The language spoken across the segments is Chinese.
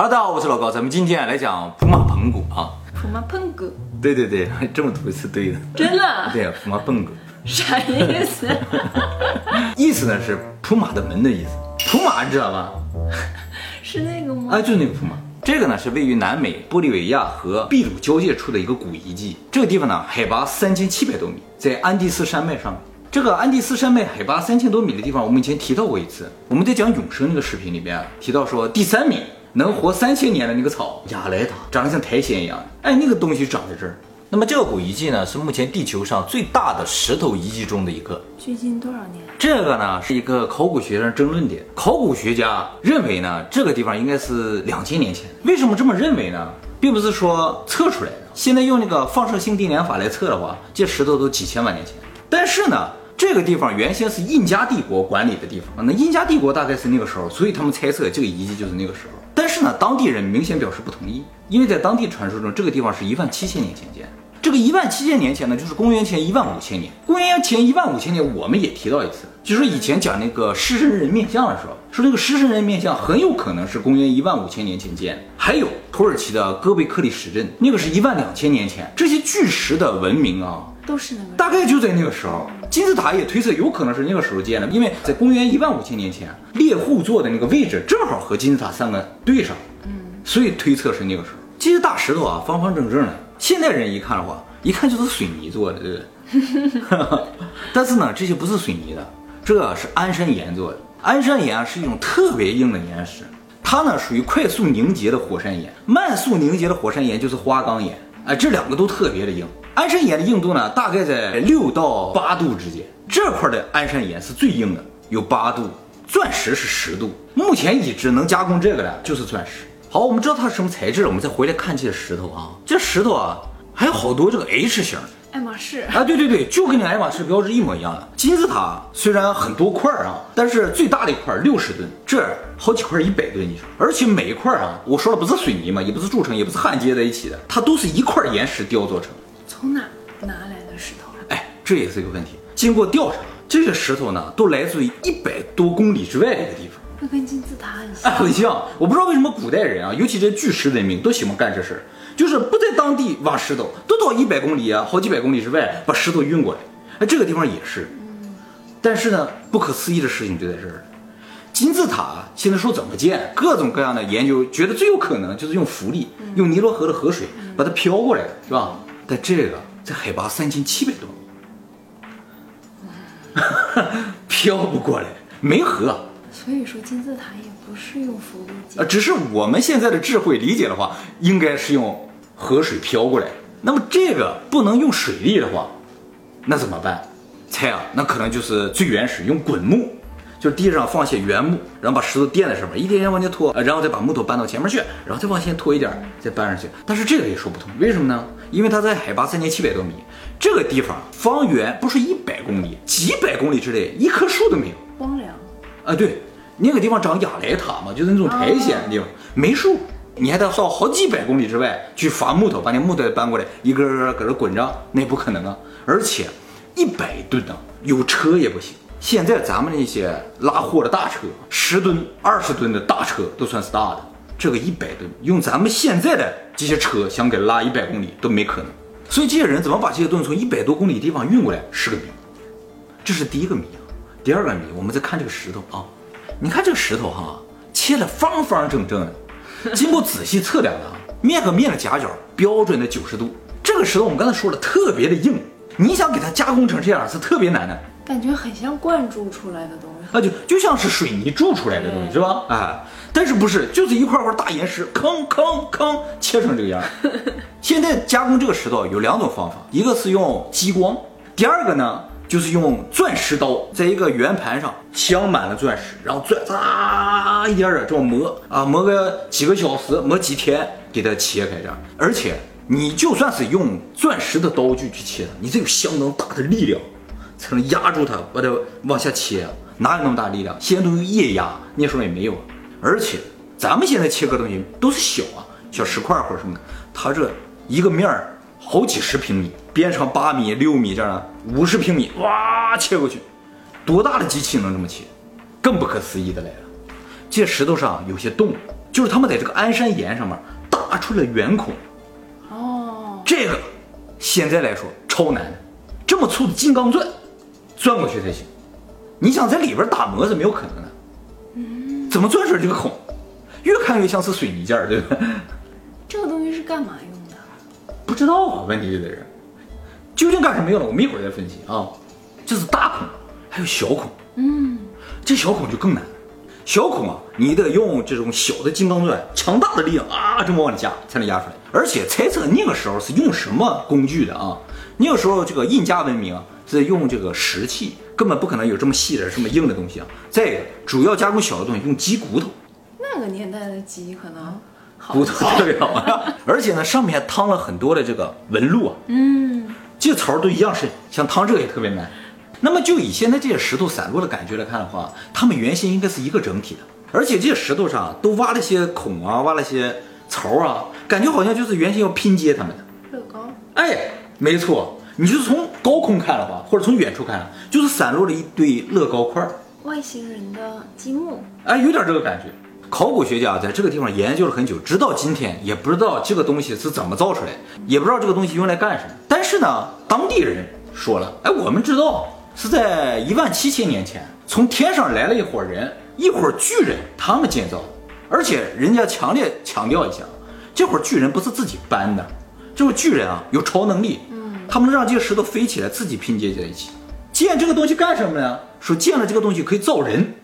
Hello，大家好，我是老高，咱们今天来讲普马盆骨啊。普马盆骨，对对对，这么读是对的。真的？对，普马盆骨，啥意思？意思呢是普马的门的意思。普马你知道吧？是那个吗？啊，就是那个普马。这个呢是位于南美玻利维亚和秘鲁交界处的一个古遗迹。这个地方呢海拔三千七百多米，在安第斯山脉上。这个安第斯山脉海拔三千多米的地方，我们以前提到过一次。我们在讲永生那个视频里边提到说，第三名能活三千年的那个草亚莱达，长得像苔藓一样。哎，那个东西长在这儿。那么这个古遗迹呢，是目前地球上最大的石头遗迹中的一个。距今多少年？这个呢是一个考古学上争论点。考古学家认为呢，这个地方应该是两千年前。为什么这么认为呢？并不是说测出来的。现在用那个放射性定年法来测的话，这石头都几千万年前。但是呢，这个地方原先是印加帝国管理的地方，那印加帝国大概是那个时候，所以他们猜测这个遗迹就是那个时候。但是呢，当地人明显表示不同意，因为在当地传说中，这个地方是一万七千年前建。这个一万七千年前呢，就是公元前一万五千年。公元前一万五千年，我们也提到一次，就是以前讲那个狮身人面像的时候，说这个狮身人面像很有可能是公元一万五千年前建。还有土耳其的戈贝克利石阵，那个是一万两千年前。这些巨石的文明啊。都是那个，大概就在那个时候，金字塔也推测有可能是那个时候建的，因为在公元一万五千年前，猎户座的那个位置正好和金字塔三个对上，嗯，所以推测是那个时候。这些大石头啊，方方正正的，现代人一看的话，一看就是水泥做的，对不对？但是呢，这些不是水泥的，这是安山岩做的。安山岩是一种特别硬的岩石，它呢属于快速凝结的火山岩，慢速凝结的火山岩就是花岗岩，哎，这两个都特别的硬。安山岩的硬度呢，大概在六到八度之间。这块的安山岩是最硬的，有八度。钻石是十度。目前已知能加工这个的，就是钻石。好，我们知道它是什么材质了，我们再回来看这些石头啊。这石头啊，还有好多这个 H 型。爱马仕啊，对对对，就跟那爱马仕标志一模一样的。金字塔虽然很多块啊，但是最大的一块六十吨，这好几块一百吨，你说。而且每一块啊，我说了不是水泥嘛，也不是铸成，也不是焊接在一起的，它都是一块岩石雕做成。从哪拿来的石头？哎，这也是一个问题。经过调查，这些石头呢，都来自于一百多公里之外的一个地方。那跟金字塔很像。哎，很像。我不知道为什么古代人啊，尤其这巨石文明，都喜欢干这事儿，就是不在当地挖石头，都到一百公里啊，好几百公里之外把石头运过来。哎，这个地方也是。但是呢，不可思议的事情就在这儿了。金字塔现在说怎么建，各种各样的研究觉得最有可能就是用浮力，用尼罗河的河水把它漂过来，是吧？但这个在海拔三千七百多米，飘不过来，没河。所以说金字塔也不是用浮力建，呃，只是我们现在的智慧理解的话，应该是用河水漂过来。那么这个不能用水力的话，那怎么办？猜啊，那可能就是最原始用滚木，就是地上放些原木，然后把石头垫在上面，一点点往前拖，然后再把木头搬到前面去，然后再往前拖一点，再搬上去。但是这个也说不通，为什么呢？因为它在海拔三千七百多米，这个地方方圆不是一百公里，几百公里之内一棵树都没有，荒凉。啊，对，那个地方长雅莱塔嘛，就是那种苔藓的地方，没树，你还得到好几百公里之外去伐木头，把那木头搬过来，一个个搁这滚着，那不可能啊！而且一百吨啊，有车也不行。现在咱们那些拉货的大车，十吨、二十吨的大车都算是大的，这个一百吨，用咱们现在的这些车想给拉一百公里都没可能。所以这些人怎么把这些东西从一百多公里地方运过来是个谜，这是第一个谜啊。第二个谜，我们再看这个石头啊，你看这个石头哈，切的方方正正的，经过仔细测量的啊，面和面的夹角标准的九十度。这个石头我们刚才说了，特别的硬，你想给它加工成这样是特别难的。感觉很像灌注出来的东西，那，就就像是水泥铸出来的东西，是吧？哎，但是不是，就是一块块大岩石，吭吭吭切成这个样。现在加工这个石头有两种方法，一个是用激光，第二个呢就是用钻石刀，在一个圆盘上镶满了钻石，然后钻啊一点点这么磨啊，磨个几个小时，磨几天给它切开这样。而且你就算是用钻石的刀具去切它，你得有相当大的力量。才能压住它，把它往下切，哪有那么大力量？现在都用液压，那时候也没有。而且咱们现在切割东西都是小啊，小石块或者什么的，它这一个面儿好几十平米，边长八米、六米这样的，五十平米，哇，切过去，多大的机器能这么切？更不可思议的来了，这石头上有些洞，就是他们在这个安山岩上面打出了圆孔，哦，这个现在来说超难的，这么粗的金刚钻钻过去才行。你想在里边打磨是没有可能的，怎么钻出来这个孔？越看越像是水泥件儿，对吧？这个东西是干嘛用的？不知道啊，问题就在这儿，究竟干什么用的？我们一会儿再分析啊。这是大孔，还有小孔，嗯，这小孔就更难。小孔啊，你得用这种小的金刚钻，强大的力量啊，这么往里压才能压出来。而且猜测那个时候是用什么工具的啊？那个时候这个印加文明啊，是用这个石器，根本不可能有这么细的、这么硬的东西啊。再一个，主要加工小的东西用鸡骨头，那个年代的鸡可能好骨头特别好，而且呢，上面还烫了很多的这个纹路啊，嗯，这槽儿都一样深，像烫这个也特别难。那么就以现在这些石头散落的感觉来看的话，它们原先应该是一个整体的，而且这些石头上都挖了些孔啊，挖了些槽啊，感觉好像就是原先要拼接它们的。乐高，哎，没错，你就是从高空看的话，或者从远处看，就是散落了一堆乐高块儿，外星人的积木，哎，有点这个感觉。考古学家在这个地方研究了很久，直到今天也不知道这个东西是怎么造出来，也不知道这个东西用来干什么。但是呢，当地人说了，哎，我们知道是在一万七千年前，从天上来了一伙人，一伙巨人，他们建造的。而且人家强烈强调一下，这伙巨人不是自己搬的，这伙巨人啊有超能力，嗯，他们让这些石头飞起来，自己拼接在一起。建这个东西干什么呢？说建了这个东西可以造人。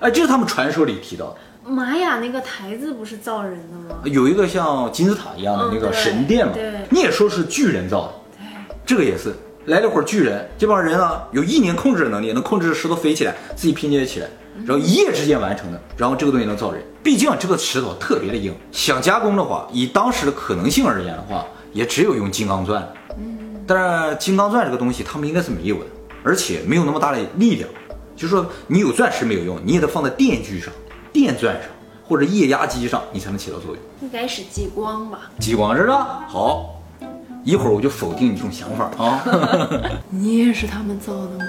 哎，这是他们传说里提到的。玛雅那个台子不是造人的吗？有一个像金字塔一样的那个神殿嘛，对你也说是巨人造的，对，这个也是来了会儿巨人，这帮人啊有意念控制的能力，能控制石头飞起来，自己拼接起来，然后一夜之间完成的，然后这个东西能造人。毕竟这个石头特别的硬，想加工的话，以当时的可能性而言的话，也只有用金刚钻嗯。但是金刚钻这个东西他们应该是没有的，而且没有那么大的力量，就是说你有钻石没有用，你也得放在电锯上、电钻上或者液压机上，你才能起到作用。应该是激光吧？激光是吧？好，一会儿我就否定你这种想法啊。你也是他们造的吗？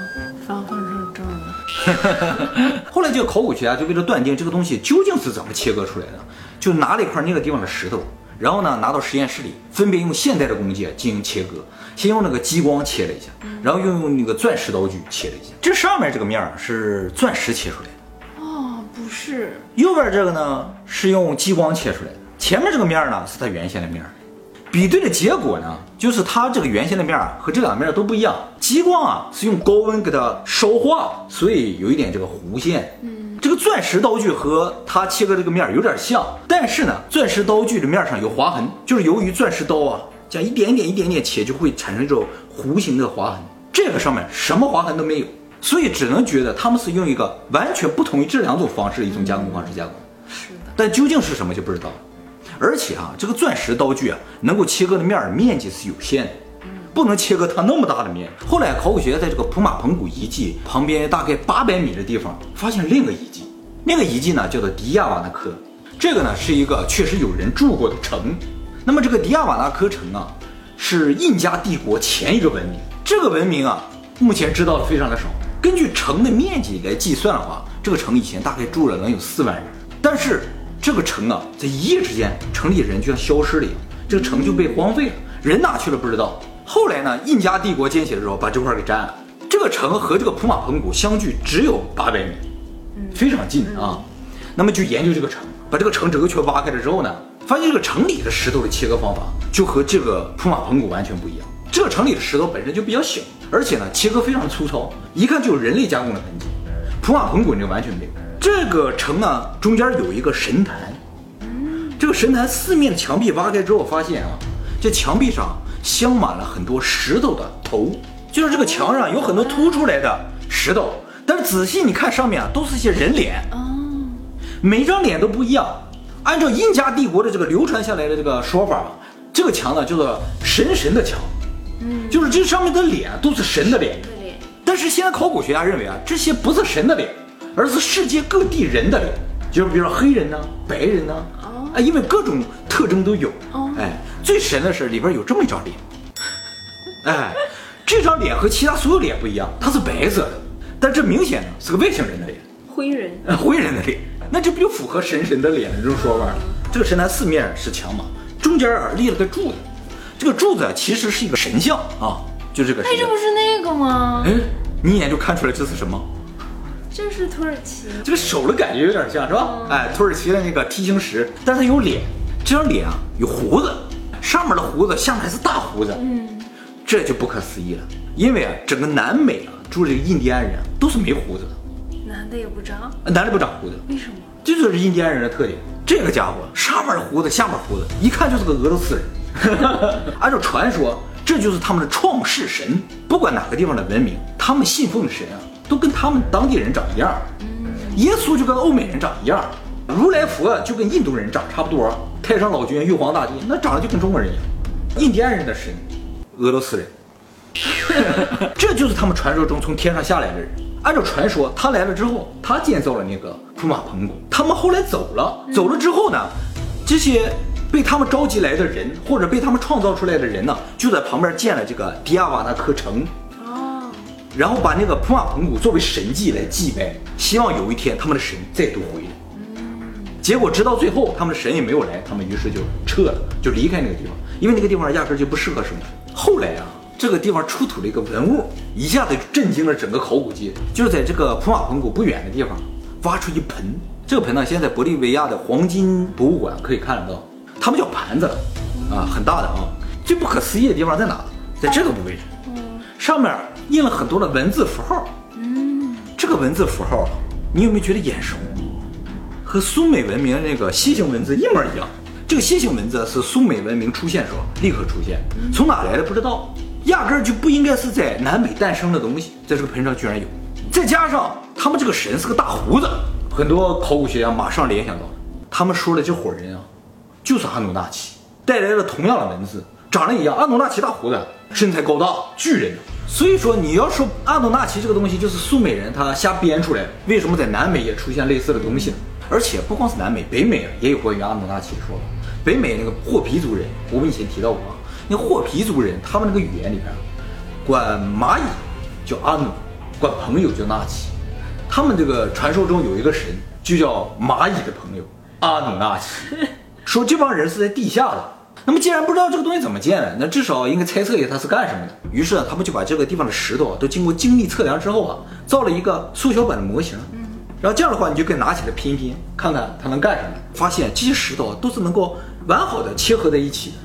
方方正正的。后来这个考古学家就为了断定这个东西究竟是怎么切割出来的，就拿了一块那个地方的石头，然后呢拿到实验室里，分别用现代的工具进行切割，先用那个激光切了一下，然后又用那个钻石刀具切了一下。这上面这个面儿是钻石切出来的，哦，不是，右边这个呢是用激光切出来的，前面这个面儿呢是它原先的面儿。比对的结果呢，就是它这个原先的面儿和这两面儿都不一样。激光啊是用高温给它烧化，所以有一点这个弧线。嗯，这个钻石刀具和它切割这个面儿有点像，但是呢，钻石刀具的面上有划痕，就是由于钻石刀啊这样一点一点一点点切，就会产生这种弧形的划痕。这个上面什么划痕都没有，所以只能觉得他们是用一个完全不同于这两种方式的一种加工方式加工。但究竟是什么就不知道了。而且啊，这个钻石刀具啊，能够切割的面面积是有限的，不能切割它那么大的面。后来考古学家在这个普马棚古遗迹旁边大概八百米的地方发现另一个遗迹，那个遗迹呢叫做迪亚瓦纳科，这个呢是一个确实有人住过的城。那么这个迪亚瓦纳科城啊，是印加帝国前一个文明，这个文明啊，目前知道的非常的少。根据城的面积来计算的话，这个城以前大概住了能有四万人，但是这个城啊，在一夜之间，城里人就像消失了一样，这个城就被荒废了，人哪去了不知道。后来呢，印加帝国建起的时候，把这块给占了。这个城和这个普马彭古相距只有八百米，非常近啊。那么就研究这个城，把这个城整个全挖开了之后呢，发现这个城里的石头的切割方法就和这个普马棚古完全不一样。这个城里的石头本身就比较小，而且呢切割非常粗糙，一看就有人类加工的痕迹。普马棚古这完全没有。这个城呢中间有一个神坛，这个神坛四面的墙壁挖开之后，发现啊，这墙壁上镶满了很多石头的头，就是这个墙上有很多凸出来的石头，但是仔细你看上面啊，都是一些人脸，哦，每张脸都不一样。按照印加帝国的这个流传下来的这个说法啊，这个墙呢叫做神神的墙，嗯，就是这上面的脸都是神的脸。对，但是现在考古学家认为啊，这些不是神的脸，而是世界各地人的脸，就是比如说黑人呢、白人呢，哦啊，因为各种特征都有。哦哎，最神的是里边有这么一张脸，哎，这张脸和其他所有脸不一样，它是白色的，但这明显呢是个外星人的脸。灰人，呃灰人的脸。那这不就符合神神的脸这种说法了？这个神坛四面是墙嘛，中间啊立了个柱子，这个柱子啊其实是一个神像啊，就这个神哎，这像不。是那个吗？哎，你一眼就看出来这是什么？这是土耳其。这个手的感觉有点像是吧？哎，土耳其的那个梯形石，但是它有脸，这张脸啊有胡子，上面的胡子，下面还是大胡子，嗯，这就不可思议了。因为啊，整个南美啊住这个印第安人啊都是没胡子的，男的也不长，男的不长胡子，为什么？这就是印第安人的特点。这个家伙上面胡子，下面胡子，一看就是个俄罗斯人。按照传说，这就是他们的创世神。不管哪个地方的文明，他们信奉的神啊，都跟他们当地人长一样。耶稣就跟欧美人长一样，如来佛就跟印度人长差不多。太上老君、玉皇大帝那长得就跟中国人一样。印第安人的神，俄罗斯人。这就是他们传说中从天上下来的人。按照传说，他来了之后，他建造了那个普马彭谷。他们后来走了，走了之后呢，这些被他们召集来的人，或者被他们创造出来的人呢，就在旁边建了这个迪亚瓦纳克城，哦，然后把那个普马彭谷作为神迹来祭拜，希望有一天他们的神再度回来。结果直到最后，他们的神也没有来，他们于是就撤了，就离开那个地方，因为那个地方压根儿就不适合生存。后来啊，这个地方出土了一个文物，一下子震惊了整个考古界。就是在这个普马彭谷不远的地方，挖出一盆，这个盆呢，现在在玻利维亚的黄金博物馆可以看得到，他们叫盘子，啊，很大的啊。最不可思议的地方在哪？在这个部位，上面印了很多的文字符号。嗯，这个文字符号，你有没有觉得眼熟？和苏美文明那个楔形文字一模一样。这个楔形文字是苏美文明出现时候立刻出现，从哪来的不知道，压根儿就不应该是在南美诞生的东西，在这个盆上居然有。再加上他们这个神是个大胡子，很多考古学家马上联想到，他们说的这伙人啊，就是阿努纳奇带来了同样的文字，长得一样。阿努纳奇大胡子，身材高大，巨人。所以说，你要说阿努纳奇这个东西就是苏美人他瞎编出来，为什么在南美也出现类似的东西呢？而且不光是南美，北美啊也有关于阿努纳奇的说法。北美那个霍皮族人，我们以前提到过，那霍皮族人他们那个语言里边，管蚂蚁叫阿努，管朋友叫纳奇。他们这个传说中有一个神，就叫蚂蚁的朋友阿努纳奇，说这帮人是在地下的。那么既然不知道这个东西怎么建的，那至少应该猜测一下它是干什么的。于是呢，他们就把这个地方的石头啊，都经过精密测量之后啊，造了一个缩小版的模型。然后这样的话，你就可以拿起来拼一拼，看看它能干什么。发现这些石头啊都是能够完好的切合在一起的。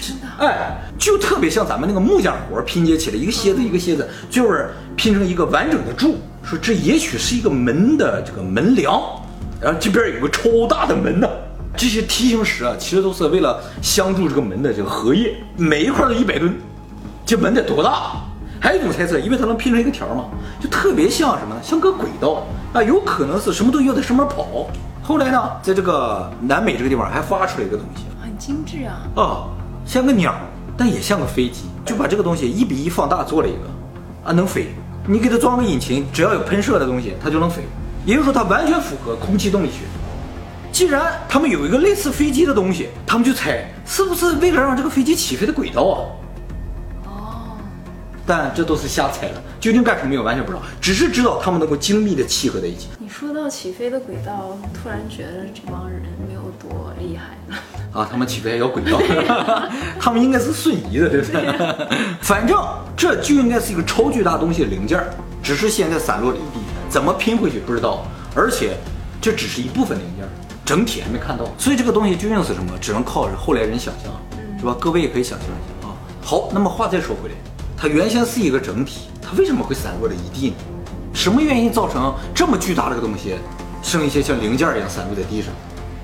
真的。哎，就特别像咱们那个木匠活拼接起来，一个楔子一个楔子，就是拼成一个完整的柱。说这也许是一个门的这个门梁，然后这边有个超大的门呢。这些梯形石啊，其实都是为了镶住这个门的这个荷叶，每一块都一百吨，这门得多大？还有一种猜测，因为它能拼成一个条嘛，就特别像什么呢？像个轨道啊，有可能是什么东西要在上面跑。后来呢，在这个南美这个地方还发出来一个东西，很精致啊。啊，像个鸟，但也像个飞机，就把这个东西一比一放大做了一个，啊，能飞。你给它装个引擎，只要有喷射的东西，它就能飞。也就是说，它完全符合空气动力学。既然他们有一个类似飞机的东西，他们就猜是不是为了让这个飞机起飞的轨道啊？哦，但这都是瞎猜了，究竟干什么我完全不知道，只是知道他们能够精密的契合在一起。你说到起飞的轨道，突然觉得这帮人没有多厉害呢。啊，他们起飞还有轨道，他们应该是瞬移的，对不对？反正这就应该是一个超巨大东西的零件儿，只是现在散落了一地，怎么拼回去不知道。而且这只是一部分零件儿，整体还没看到，所以这个东西究竟是什么，只能靠后来人想象，是吧？各位也可以想象一下啊。好，那么话再说回来，它原先是一个整体，它为什么会散落了一地呢？什么原因造成这么巨大的个东西，剩一些像零件一样散落在地上？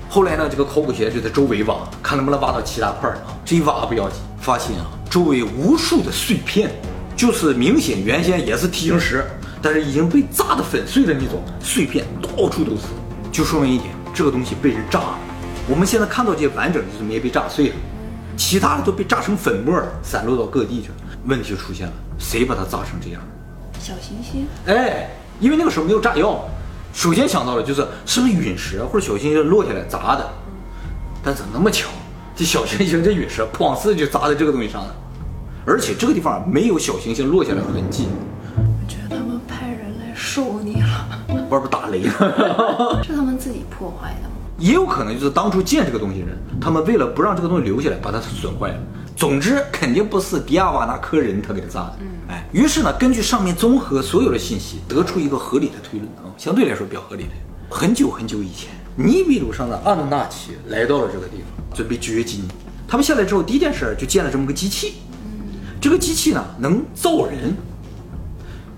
后来呢，这个考古学家就在周围挖，看能不能挖到其他块儿啊。这一挖不要紧，发现啊，周围无数的碎片，就是明显原先也是梯形石，但是已经被炸得粉碎的那种碎片，到处都是，就说明一点，这个东西被人炸了。我们现在看到这些完整的，就是没被炸碎了，其他的都被炸成粉末，散落到各地去了。问题就出现了，谁把它炸成这样？小行星，哎，因为那个时候没有炸药，首先想到的就是是不是陨石或者小行星落下来砸的，但怎么那么巧，这小行星这陨石 哐哧就砸在这个东西上了，而且这个地方没有小行星落下来的痕迹。我觉得他们派人来收你了。外边打雷呢。是他们自己破坏的吗？也有可能就是当初建这个东西的人，他们为了不让这个东西留下来，把它损坏了。总之，肯定不是迪亚瓦纳科人他给他炸的。嗯，哎，于是呢，根据上面综合所有的信息，得出一个合理的推论啊，相对来说比较合理的。很久很久以前，尼比鲁上的阿努纳奇来到了这个地方，准备掘金。他们下来之后，第一件事就建了这么个机器。这个机器呢，能造人。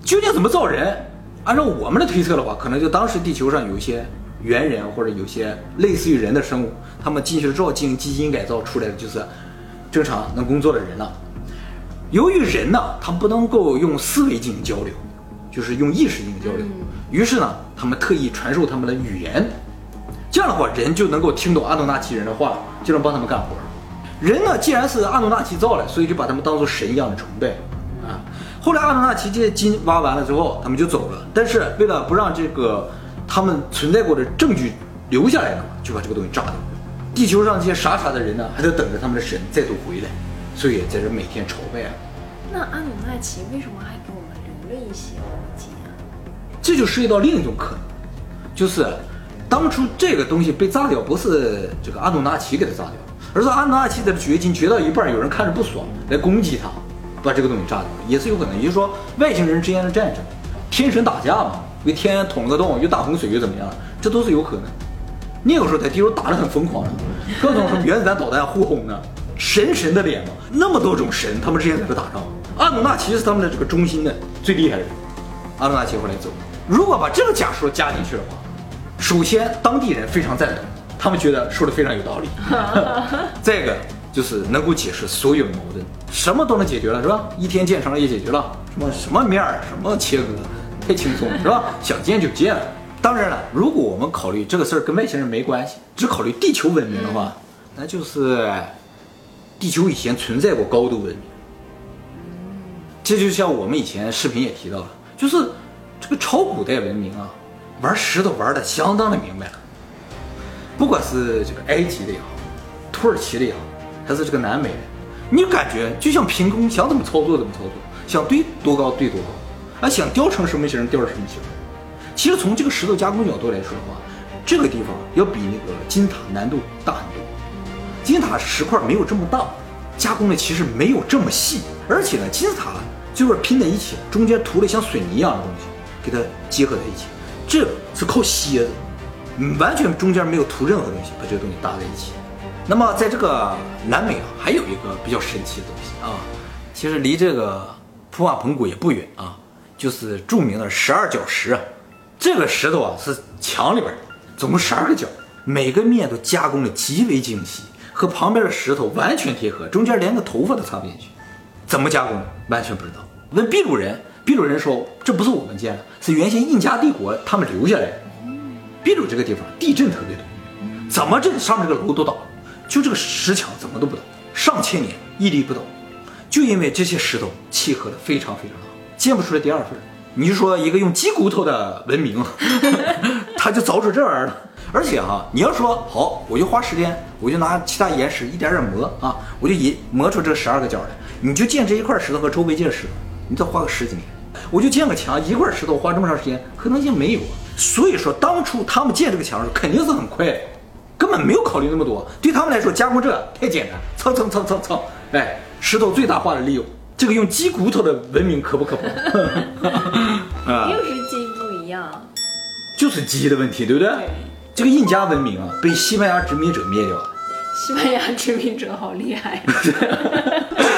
究竟怎么造人？按照我们的推测的话，可能就当时地球上有一些猿人或者有些类似于人的生物，他们进去了之后进行基因改造出来的就是正常能工作的人了。由于人呢，他不能够用思维进行交流，就是用意识进行交流，于是呢，他们特意传授他们的语言，这样的话，人就能够听懂阿努纳奇人的话，就能帮他们干活。人呢，既然是阿努纳奇造的，所以就把他们当做神一样的崇拜啊。后来阿努纳奇这些金挖完了之后，他们就走了。但是为了不让这个他们存在过的证据留下来了，就把这个东西炸掉。地球上这些傻傻的人呢，还在等着他们的神再度回来，所以在这每天朝拜啊。那阿努纳奇为什么还给我们留了一些物件啊？这就涉及到另一种可能，就是当初这个东西被炸掉，不是这个阿努纳奇给它炸掉，而是阿努纳奇在掘金掘到一半，有人看着不爽来攻击他，把这个东西炸掉，也是有可能。也就是说，外星人之间的战争，天神打架嘛，给天捅了个洞，又大洪水又怎么样，这都是有可能。那个时候在地球打得很疯狂，各种什么原子弹导弹互轰呢，神神的脸嘛，那么多种神，他们之间在这打仗。阿努纳奇是他们的这个中心的最厉害的人。阿努纳奇后来走，如果把这个假说加进去的话，首先当地人非常赞同，他们觉得说的非常有道理。再一个就是能够解释所有的矛盾，什么都能解决了，是吧？一天建成了也解决了，什么什么面儿，什么切割，太轻松了，是吧？想见就见了。当然了，如果我们考虑这个事儿跟外星人没关系，只考虑地球文明的话，那就是地球以前存在过高度文明。这就像我们以前视频也提到了，就是这个超古代文明啊，玩石头玩的相当的明白了。不管是这个埃及的也好，土耳其的也好，还是这个南美的，你感觉就像凭空想怎么操作怎么操作，想堆多高堆多高，那想雕成什么形雕成什么形。其实从这个石头加工角度来说的话，这个地方要比那个金字塔难度大很多。金字塔石块没有这么大，加工的其实没有这么细，而且呢，金字塔就是拼在一起，中间涂了像水泥一样的东西，给它结合在一起，这是靠楔子，完全中间没有涂任何东西，把这个东西搭在一起。那么在这个南美啊，还有一个比较神奇的东西啊，其实离这个普瓦蓬古也不远啊，就是著名的十二角石啊。这个石头啊是墙里边，总共十二个角，每个面都加工的极为精细，和旁边的石头完全贴合，中间连个头发都插不进去。怎么加工完全不知道。问秘鲁人，秘鲁人说这不是我们建的，是原先印加帝国他们留下来的。秘鲁这个地方地震特别多，怎么这上面这个楼都倒，就这个石墙怎么都不倒，上千年屹立不倒，就因为这些石头契合的非常非常好，建不出来第二份。你就说一个用鸡骨头的文明，他就凿出这玩意儿了。而且哈，你要说好，我就花时间，我就拿其他岩石一点点磨啊，我就研磨出这十二个角来。你就建这一块石头和周围这石头，你再花个十几年。我就建个墙，一块石头花这么长时间，可能性没有啊。所以说，当初他们建这个墙的时候，肯定是很快，根本没有考虑那么多。对他们来说，加工这太简单，蹭蹭蹭蹭蹭，哎，石头最大化的利用。这个用鸡骨头的文明可不可怕？啊，又是鸡不一样。就是鸡的问题，对不对？这个印加文明啊，被西班牙殖民者灭掉了。西班牙殖民者好厉害。